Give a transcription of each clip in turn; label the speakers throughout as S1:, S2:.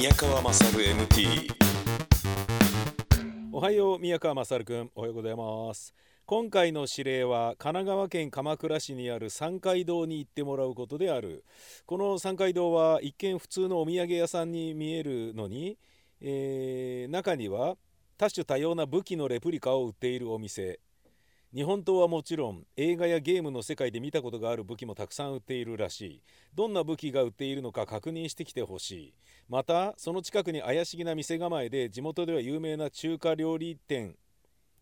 S1: 宮川勝 MT
S2: おはよう宮川勝くん。おはようございます。今回の指令は神奈川県鎌倉市にある三階堂に行ってもらうことである。この三階堂は一見普通のお土産屋さんに見えるのに、えー中には多種多様な武器のレプリカを売っているお店。日本刀はもちろん映画やゲームの世界で見たことがある武器もたくさん売っているらしい。どんな武器が売っているのか確認してきてほしい。またその近くに怪しげな店構えで地元では有名な中華料理店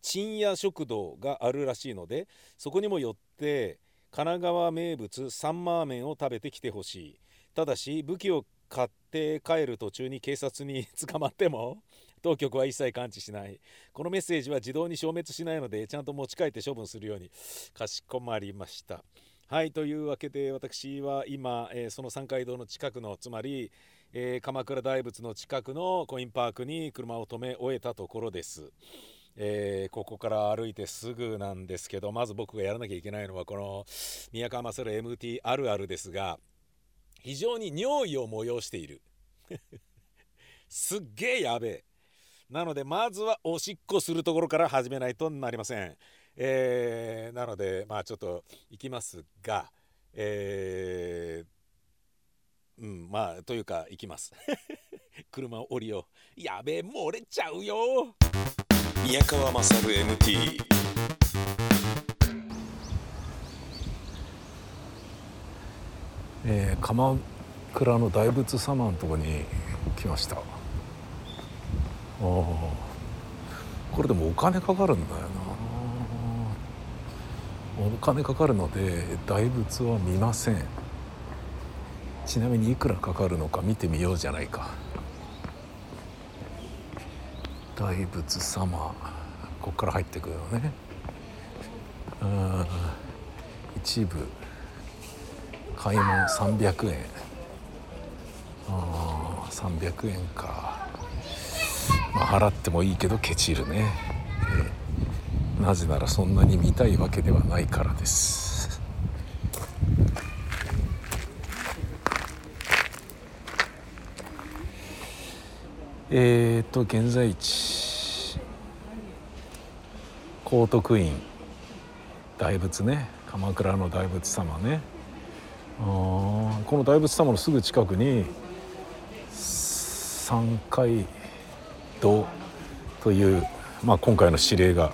S2: 鎮屋食堂があるらしいのでそこにも寄って神奈川名物サンマーメンを食べてきてほしい。ただし武器を買って帰る途中に警察に 捕まっても当局は一切感知しない。このメッセージは自動に消滅しないのでちゃんと持ち帰って処分するようにかしこまりました。はいというわけで私は今、えーその三階堂の近くのつまり、えー鎌倉大仏の近くのコインパークに車を止め終えたところです。えーここから歩いてすぐなんですけどまず僕がやらなきゃいけないのはこの宮川勝 MT あるあるですが非常に尿意を催している。すっげえやべえ。なのでまずはおしっこするところから始めないとなりません、えーなのでまあちょっと行きますがえーうんまあというか行きます。車を降りよう。やべえ漏れちゃうよ。
S1: 宮川勝 MT
S3: えー鎌倉の大仏様のとこに来ました。これでもお金かかるんだよな。お金かかるので大仏は見ません。ちなみにいくらかかるのか見てみようじゃないか。大仏様ここから入ってくるのね。うん。一部。買い物300円。ああ300円か、まあ、払ってもいいけどケチるね、えーなぜならそんなに見たいわけではないからです。えーと現在地高徳院大仏ね。鎌倉の大仏様ね。あこの大仏様のすぐ近くに三階という、まあ、今回の指令が、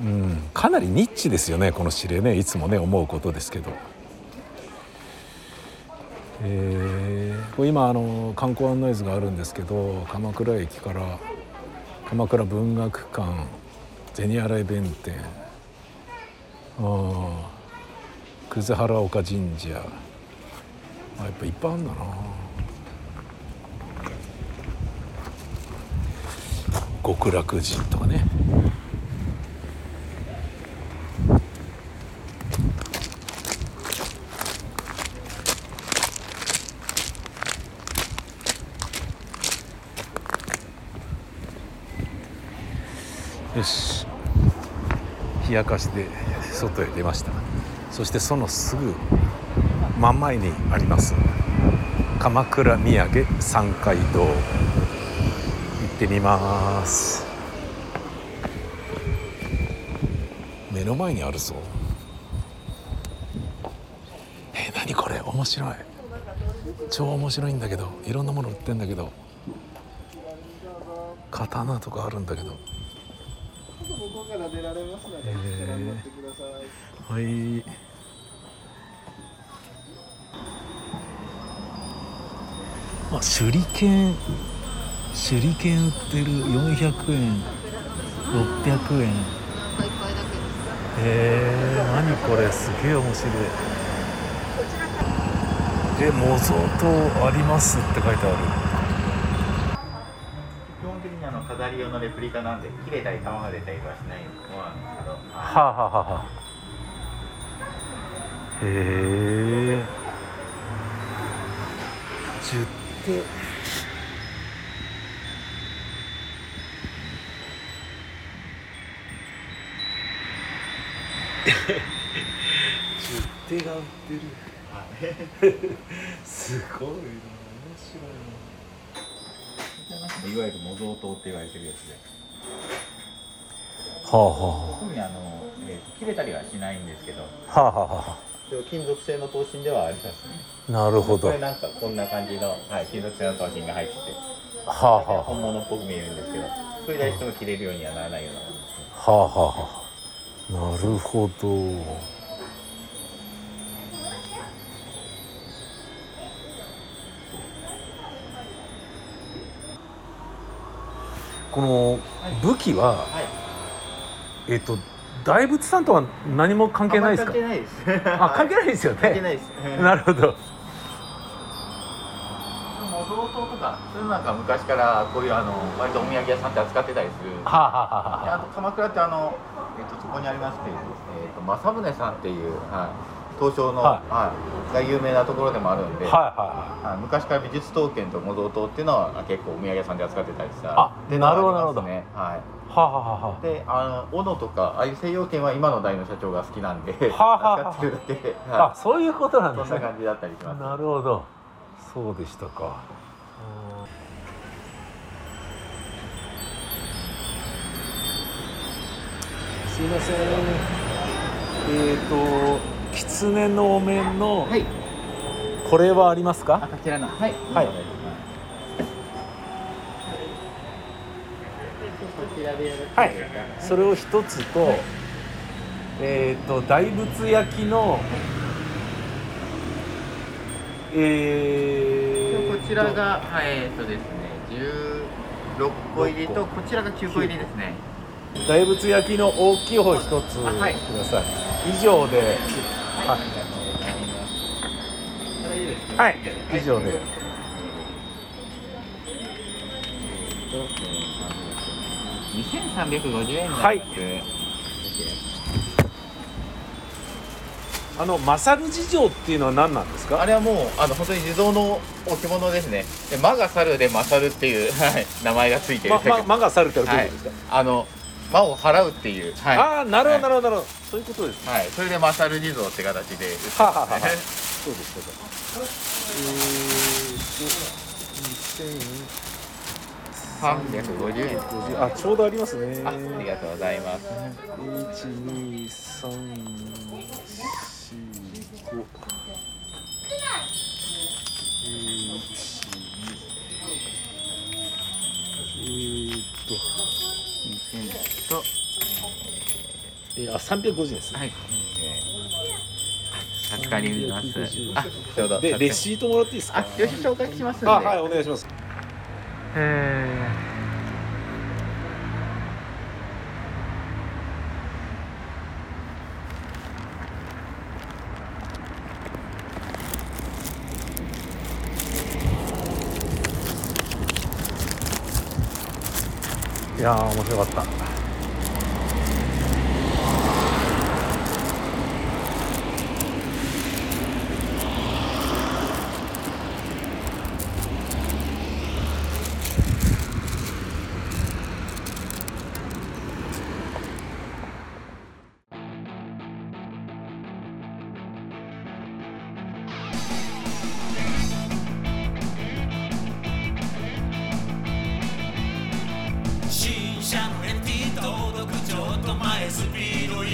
S3: うん、かなりニッチですよねこの指令ね。いつもね思うことですけど。えー今あの観光案内図があるんですけど鎌倉駅から鎌倉文学館銭洗弁天あー葛原岡神社。あやっぱいっぱいあるんだな。極楽寺とかね。よし。冷やかしで外へ出ました。そしてそのすぐ真ん前にあります。鎌倉土産三階堂。ってみます。目の前にあるぞ。え何これ？面白い。超面白いんだけど。いろんなもの売ってんだけど。刀とかあるんだけど。
S4: 向こうから出られますので、
S3: へー。
S4: ご覧になってください。
S3: はい。あ手裏剣。手裏剣売ってる400円600円。へえ何これすげえ面白い。え模造刀ありますって書いてある。
S5: 基本的にあの飾り用のレプリカなんで切れたり玉が出たりはしないものなんですけど、
S3: はあ、はあはあはあ、へえ。十手手が売ってるすごいな。面白
S5: いわゆる模造刀って言われてるやつで。
S2: はあは
S5: 特にあの、えーと切れたりはしないんですけど
S2: あはあはあは
S5: 一応金属製の刀身ではありますね。
S2: あなるほど。は
S5: これなんかこんな感じの、はい、金属製の刀身が入ってて。
S2: あはあは
S5: 本物っぽく見えるんですけどそれでしても切れるようにはならないようなものですね。
S2: あはあはあなるほど。この武器は、
S5: はい。
S2: えっと大仏さんとは何も関係ないですか？
S5: 関係ないです。
S2: あ関係ないですよね。
S5: 関係ないです。
S2: なるほど。
S5: 模造刀とかそういうのなんか昔からこういうあの割とお土産屋さんって扱ってたりする。
S2: はあ、はあはあ
S5: あと鎌倉ってあの、えっとそこにありますけど、えっと正宗さんっていう、はい、東証の、
S2: は
S5: はいが有名なところでもあるんで、
S2: あ、はいは
S5: はい昔から美術刀剣と模造刀っていうのは結構お土産屋さんで扱ってたりした
S2: あ
S5: っていうのが
S2: なるほど
S5: ありますね。はい
S2: いはい。はあはあはあ
S5: であの斧とかああいう西洋剣は今の代の社長が好きなんで
S2: はあはあ。はあ
S5: 扱ってるだけ。で、
S2: あ
S5: は
S2: そういうことなん
S5: い、
S2: ですね。
S5: そんな感じだったりします。
S2: なるほど。そうでしたかすいません。えっ、と狐のお面の
S5: はい。
S2: これはあります
S5: あ
S2: か
S5: こちらのはい。
S2: はい。はい。それを一つとえっ、と大仏焼きのえー、
S5: こちらが、はい、えっとですね、16個入りと、こちらが9個入りですね。
S2: 大仏焼きの大きい方一つください、以上で。
S5: は
S2: はい。はい。以上で。
S5: 2350円。
S2: はい。あのマサル事情っていうのは何なんですか？
S5: あれはもう、あの、本当に地蔵の置物ですね。で、魔が猿で勝るっていう、はい、名前がついてる
S2: ま、ま、魔が去るってどういうことですか、
S5: あの、魔を払うっていう。はい。
S2: ああなるほどな
S5: る
S2: るほどなるほどそういうことですね
S5: はい、それで勝る地蔵って形でね。
S2: はあはあはあそうですそうです
S5: 350円。
S2: えーとあちょうどありますね
S5: あ、ありがとうございます。
S2: 一二三四五。えーっと、
S5: 2000と、
S2: えー、あ、三百五十ですね。
S5: はい。助かります。あ。
S2: で、レシートもらっていいですか？
S5: あ、よし紹介しますんで。
S2: あ、はい、お願いします。
S5: え
S2: いやー、面白かった。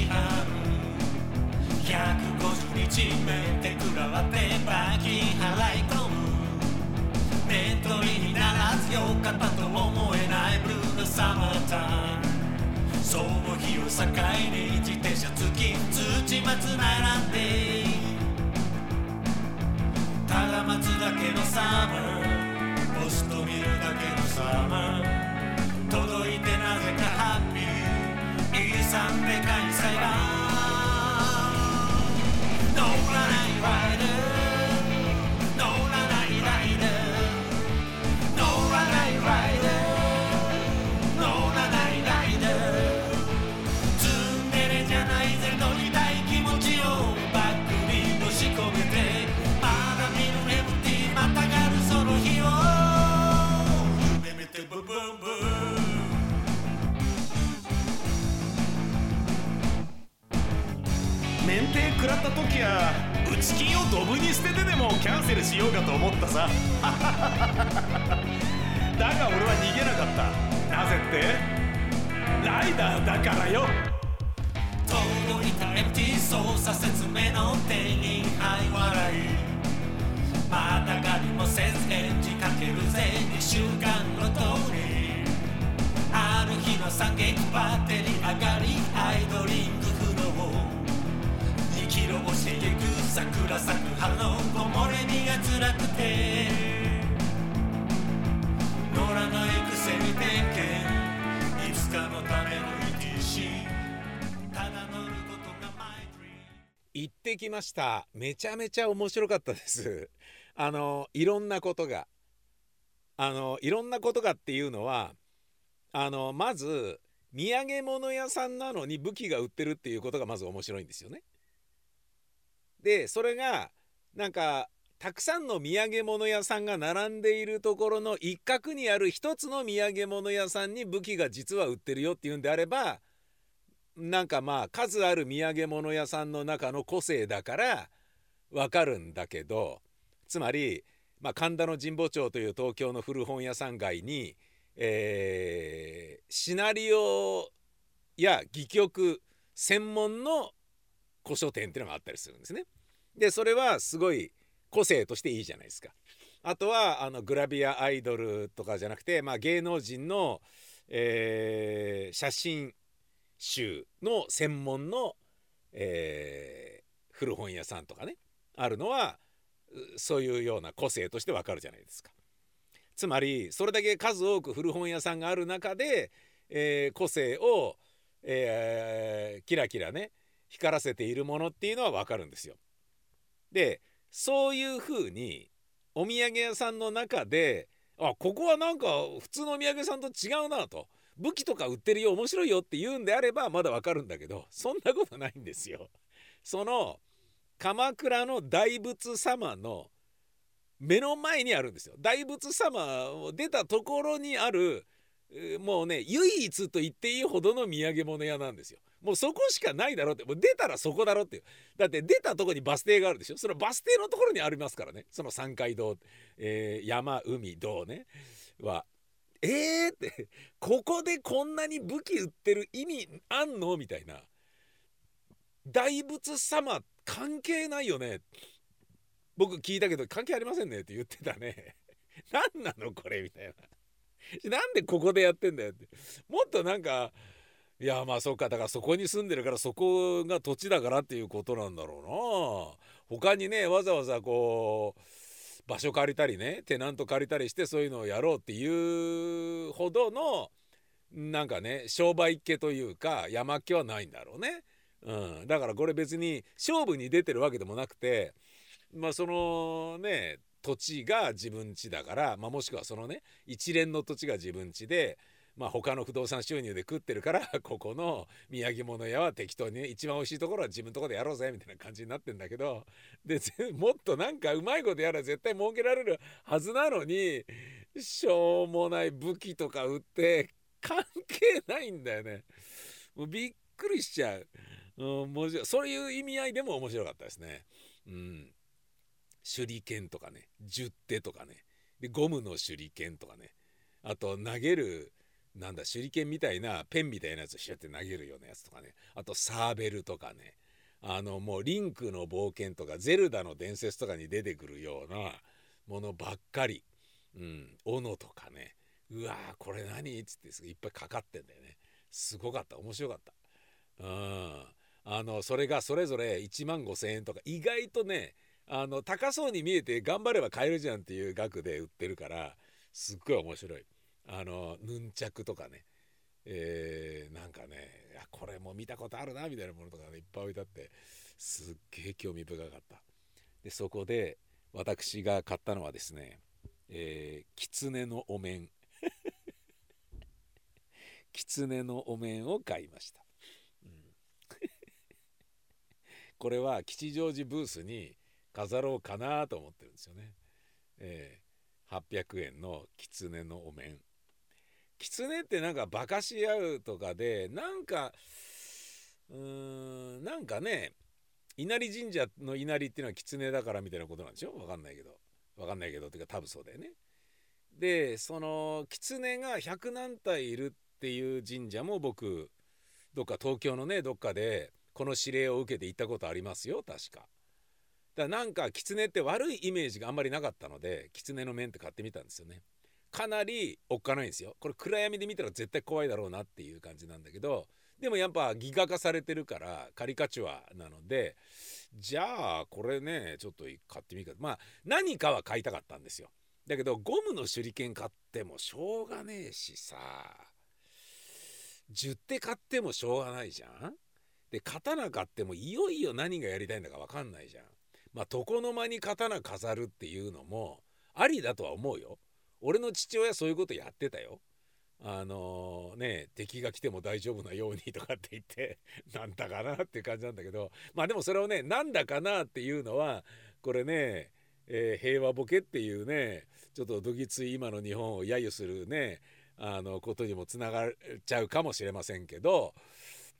S6: ピード違反150日目で食らわって罰金払い込むメントリにならずよかったと思えないブルーなサマータイムその日を境に自転車付き土松並んでただ待つだけのサマー。ポスト見るだけのサマー。届いてなぜかハッピー E さんで開催
S7: っ
S2: てきました。めちゃめちゃ面白かったです。あのいろんなことが。あのいろんなことがっていうのはあのまず土産物屋さんなのに武器が売ってるっていうことがまず面白いんですよね。でそれがなんかたくさんの土産物屋さんが並んでいるところの一角にある一つの土産物屋さんに武器が実は売ってるよっていうんであればなんかまあ数ある土産物屋さんの中の個性だからわかるんだけどつまり、まあ、神田の神保町という東京の古本屋さん街に、えーシナリオや戯曲専門の古書店っていうのがあったりするんですね。でそれはすごい個性としていいじゃないですか。あとはあのグラビアアイドルとかじゃなくて、まあ、芸能人の、えー写真集の専門の、えー古本屋さんとかねあるのはそういうような個性としてわかるじゃないですか。つまりそれだけ数多く古本屋さんがある中で、えー個性を、えーキラキラね光らせているものっていうのはわかるんですよ。でそういうふうにお土産屋さんの中であここはなんか普通のお土産屋さんと違うなと武器とか売ってるよ面白いよって言うんであればまだわかるんだけどそんなことないんですよ。その鎌倉の大仏様の目の前にあるんですよ。大仏様を出たところにあるもうね唯一と言っていいほどの土産物屋なんですよ。もうそこしかないだろうってもう出たらそこだろっていうだって出たとこにバス停があるでしょそのバス停のところにありますからねその三階堂、えー山海道ねはえーってここでこんなに武器売ってる意味あんのみたいな。大仏様関係ないよね。僕聞いたけど関係ありませんねって言ってたね。何なのこれみたいな。なんでここでやってんだよって。もっとなんかいやまあそうか。だからそこに住んでるからそこが土地だからっていうことなんだろうな。他にねわざわざこう場所借りたりねテナント借りたりしてそういうのをやろうっていうほどのなんかね商売っ気というか山っ気はないんだろうね。うん、だからこれ別に勝負に出てるわけでもなくてまあそのね土地が自分地だから、まあ、もしくはそのね一連の土地が自分地で、まあ、他の不動産収入で食ってるから ここの土産物屋は適当にね一番美味しいところは自分のとこでやろうぜみたいな感じになってんだけどで もっとなんかうまいことやら絶対儲けられるはずなのにしょうもない武器とか売って関係ないんだよね。もうびっくりしちゃう。うん、もうそういう意味合いでも面白かったですね。うん手裏剣とかね十手とかねでゴムの手裏剣とかねあと投げるなんだ手裏剣みたいなペンみたいなやつをシュッて投げるようなやつとかね。あとサーベルとかね。あのもうリンクの冒険とかゼルダの伝説とかに出てくるようなものばっかり、うん、斧とかね。うわーこれ何？っつっていっぱいかかってんだよね。すごかった面白かった。うん。あのそれがそれぞれ1万5,000円とか意外とねあの高そうに見えて頑張れば買えるじゃんっていう額で売ってるからすっごい面白い。あのヌンチャクとかね。えーなんかねいやこれも見たことあるなみたいなものとかねいっぱい置いてあってすっげえ興味深かった。でそこで私が買ったのはですねえー、狐のお面。狐のお面を買いました、これは吉祥寺ブースに飾ろうかなと思ってるんですよね。えー800円の狐のお面。狐ってなんかバカし合うとかでなんかうーんなんかね稲荷神社の稲荷っていうのは狐だからみたいなことなんでしょ？わかんないけどわかんないけどっていうか多分そうだよねでその狐が100何体いるっていう神社も僕どっか東京のねどっかでこの指令を受けて行ったことありますよ確か。だからなんか狐って悪いイメージがあんまりなかったので狐の面って買ってみたんですよね。かなりおっかないんですよ。これ暗闇で見たら絶対怖いだろうなっていう感じなんだけどでもやっぱギガ化されてるからカリカチュアなのでじゃあこれねちょっと買ってみるかまあ何かは買いたかったんですよ。だけどゴムの手裏剣買ってもしょうがねえしさ10手買ってもしょうがないじゃんで刀買ってもいよいよ何がやりたいんだか分かんないじゃんまあ床の間に刀飾るっていうのもありだとは思うよ俺の父親そういうことやってたよ。あのね敵が来ても大丈夫なようにとかって言って なんだかなっていう感じなんだけど。まあでもそれをねなんだかなっていうのはこれね、えー平和ボケっていうねちょっとどぎつい今の日本を揶揄するねあのことにもつながっちゃうかもしれませんけど、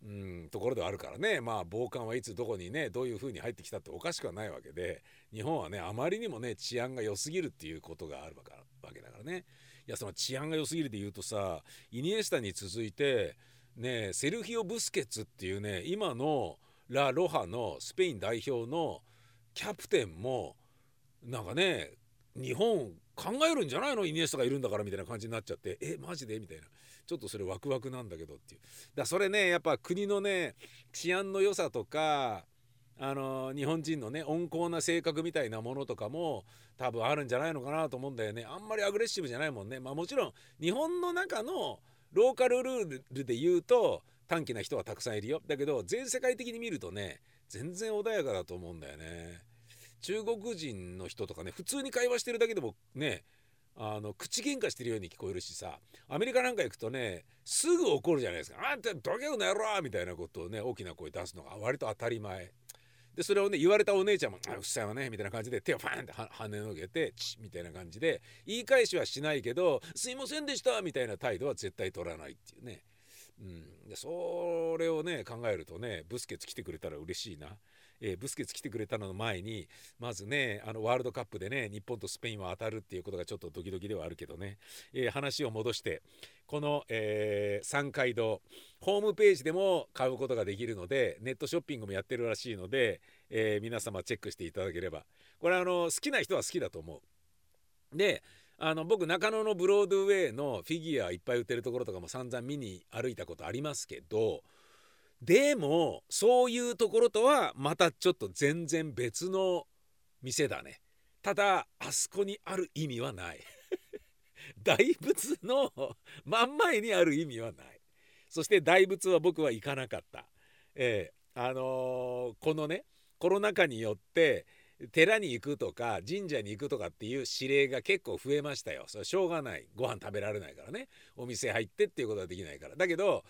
S2: うん、ところではあるからね。まあ暴漢はいつどこにねどういう風に入ってきたっておかしくはないわけで日本はねあまりにもね治安が良すぎるっていうことがあるわから。わけだからね。いやその治安が良すぎるで言うとさイニエスタに続いてねセルヒオ・ブスケツっていうね今のラ・ロハのスペイン代表のキャプテンもなんかね日本考えるんじゃないの？イニエスタがいるんだからみたいな感じになっちゃってえマジで？みたいな。ちょっとそれワクワクなんだけどっていう。だそれねやっぱ国のね治安の良さとかあの日本人のね温厚な性格みたいなものとかも多分あるんじゃないのかなと思うんだよね。あんまりアグレッシブじゃないもんね。まあもちろん日本の中のローカルルールで言うと短気な人はたくさんいるよ。だけど全世界的に見るとね全然穏やかだと思うんだよね。中国人の人とかね普通に会話してるだけでもねあの口喧嘩してるように聞こえるしさアメリカなんか行くとねすぐ怒るじゃないですか「あんたどけよな野郎!」みたいなことをね大きな声出すのが割と当たり前。でそれをね言われたお姉ちゃんも「あうっさいわね」みたいな感じで手をパーンって跳ねのけて「チッ」みたいな感じで言い返しはしないけど「すいませんでした」みたいな態度は絶対取らないっていうね。うん、でそれをね考えるとねブスケツ来てくれたら嬉しいな、えーブスケツ来てくれたのの前にまずねあのワールドカップでね日本とスペインは当たるっていうことがちょっとドキドキではあるけどね、えー話を戻してこの、えー三階堂ホームページでも買うことができるのでネットショッピングもやってるらしいので、え皆様チェックしていただければこれあの好きな人は好きだと思う。であの僕中野のブロードウェイのフィギュアいっぱい売ってるところとかも散々見に歩いたことありますけどでもそういうところとはまたちょっと全然別の店だね。ただあそこにある意味はない。大仏の真ん前にある意味はない。そして大仏は僕は行かなかった。ええあのーこのねコロナ禍によって寺に行くとか神社に行くとかっていう指令が結構増えましたよ。それしょうがない。ご飯食べられないからね。お店入ってっていうことはできないから。だけど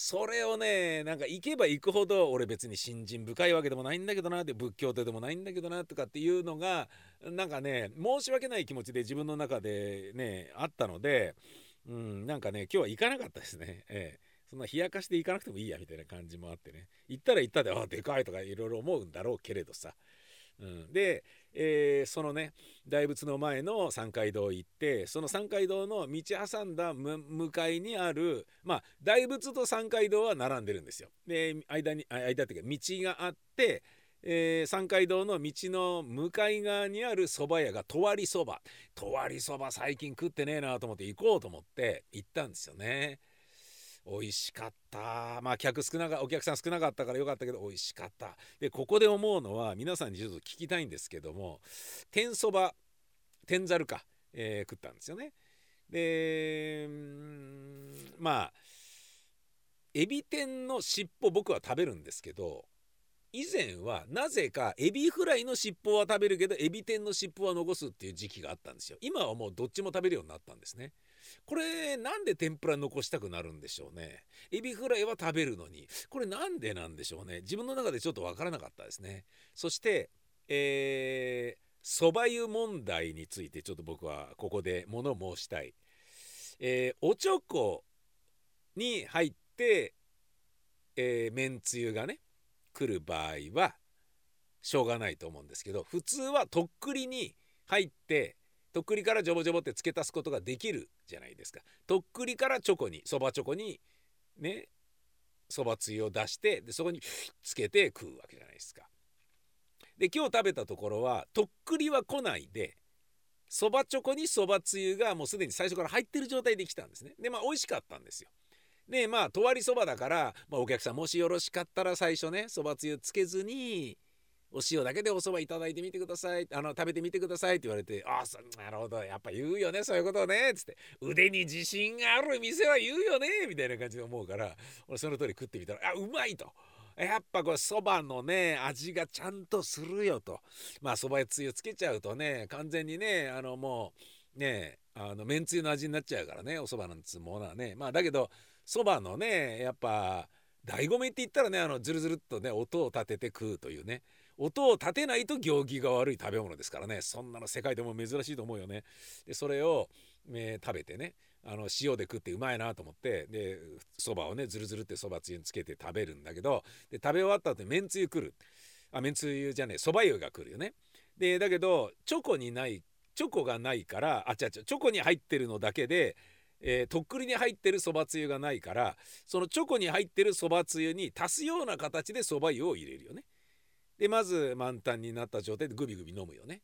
S2: それをねなんか行けば行くほど俺別に信心深いわけでもないんだけどなって仏教徒でもないんだけどなとかっていうのがなんかね申し訳ない気持ちで自分の中でねあったのでうんなんかね今日は行かなかったですね。ええ。そんな冷やかして行かなくてもいいやみたいな感じもあってね。行ったら行ったであでかいとかいろいろ思うんだろうけれどさ、うん、で、えーそのね大仏の前の三階堂行ってその三階堂の道挟んだ向かいにあるまあ大仏と三階堂は並んでるんですよ。で間に間っていうか道があってえー三階堂の道の向かい側にある蕎麦屋がとわりそばとわりそば最近食ってねえなと思って行こうと思って行ったんですよね。美味しかった。まあ客少なかお客さん少なかったからよかったけど美味しかった。でここで思うのは皆さんにちょっと聞きたいんですけども天そば天ざるか、えー食ったんですよね。でまあエビ天の尻尾僕は食べるんですけど以前はなぜかエビフライの尻尾は食べるけどエビ天の尻尾は残すっていう時期があったんですよ。今はもうどっちも食べるようになったんですね。これなんで天ぷら残したくなるんでしょうね。エビフライは食べるのに。これなんでなんでしょうね。自分の中でちょっとわからなかったですね。そしてえー蕎麦湯問題についてちょっと僕はここで物申したい、えーおちょこに入って、えーめんつゆがね来る場合はしょうがないと思うんですけど普通はとっくりに入ってとっくりからジョボジョボって付け足すことができるじゃないですか。とっくりからチョコにそばチョコにねそばつゆを出してでそこにつけて食うわけじゃないですか。で今日食べたところはとっくりは来ないでそばチョコにそばつゆがもうすでに最初から入ってる状態で来たんですね。でまあ美味しかったんですよ。でまあとわりそばだから、まあ、お客さんもしよろしかったら最初ねそばつゆつけずにお塩だけでお蕎麦いただいてみてください。あの食べてみてください。って言われてああなるほど。やっぱ言うよねそういうことをね。つって腕に自信がある店は言うよね。みたいな感じで思うから俺その通り食ってみたらあうまいと。やっぱこれそばのね味がちゃんとするよと。まあそばつゆつけちゃうとね完全にねあのもうねあのめんつゆの味になっちゃうからねお蕎麦なんつうものはね。まあだけどそばのねやっぱ醍醐味って言ったらねあのズルズルっとね音を立てて食うというね。音を立てないと行儀が悪い食べ物ですからねそんなの世界でも珍しいと思うよね。でそれを、えー食べてねあの塩で食ってうまいなと思ってでそばをねズルズルってそばつゆにつけて食べるんだけどで食べ終わった後にめんつゆ来るあめんつゆじゃねえそば湯が来るよね。でだけどチョコにないチョコがないからあ違う違うチョコに入ってるのだけでえーとっくりに入ってるそばつゆがないからそのチョコに入ってるそばつゆに足すような形でそば湯を入れるよね。でまず満タンになった状態でグビグビ飲むよね。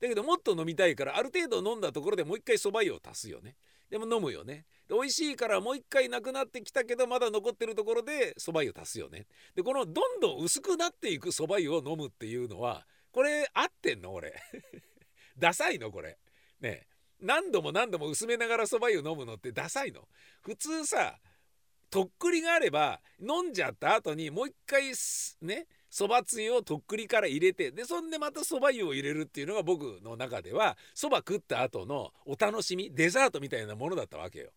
S2: だけどもっと飲みたいからある程度飲んだところでもう一回そば湯を足すよね。でも飲むよね。で美味しいからもう一回なくなってきたけどまだ残ってるところでそば湯足すよね。でこのどんどん薄くなっていくそば湯を飲むっていうのはこれ合ってんの？俺。ダサいの？これ。ね何度も何度も薄めながらそば湯飲むのってダサいの普通さとっくりがあれば飲んじゃった後にもう一回ねそばつゆをとっくりから入れてでそんでまたそば湯を入れるっていうのが僕の中ではそば食った後のお楽しみデザートみたいなものだったわけよ。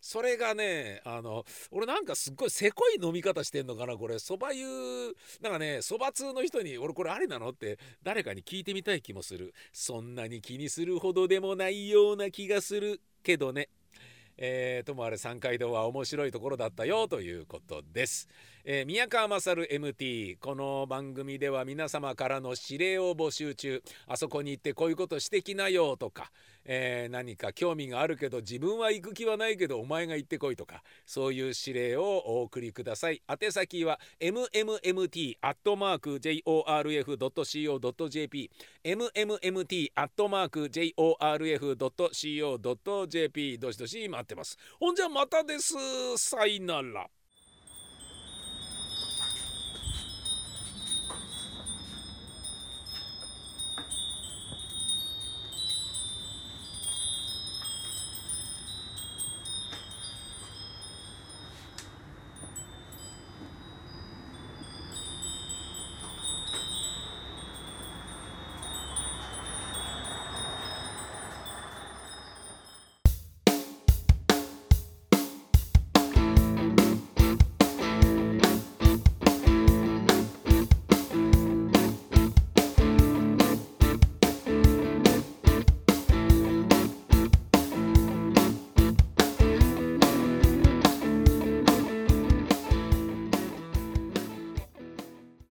S2: それがねあの俺なんかすっごいせこい飲み方してんのかなこれ。そば湯なんかねそば通の人に俺これありなのって誰かに聞いてみたい気もする。そんなに気にするほどでもないような気がする。けどねえーともあれ三階堂は面白いところだったよということです、えー宮川勝 MT この番組では皆様からの指令を募集中。あそこに行ってこういうことしてきなよとか、えー何か興味があるけど自分は行く気はないけどお前が行ってこいとか。そういう指令をお送りください。宛先は mmmt.jorf.co.jp mmmt.jorf.co.jp どしどし待ってます。ほんじゃまたです。さいなら。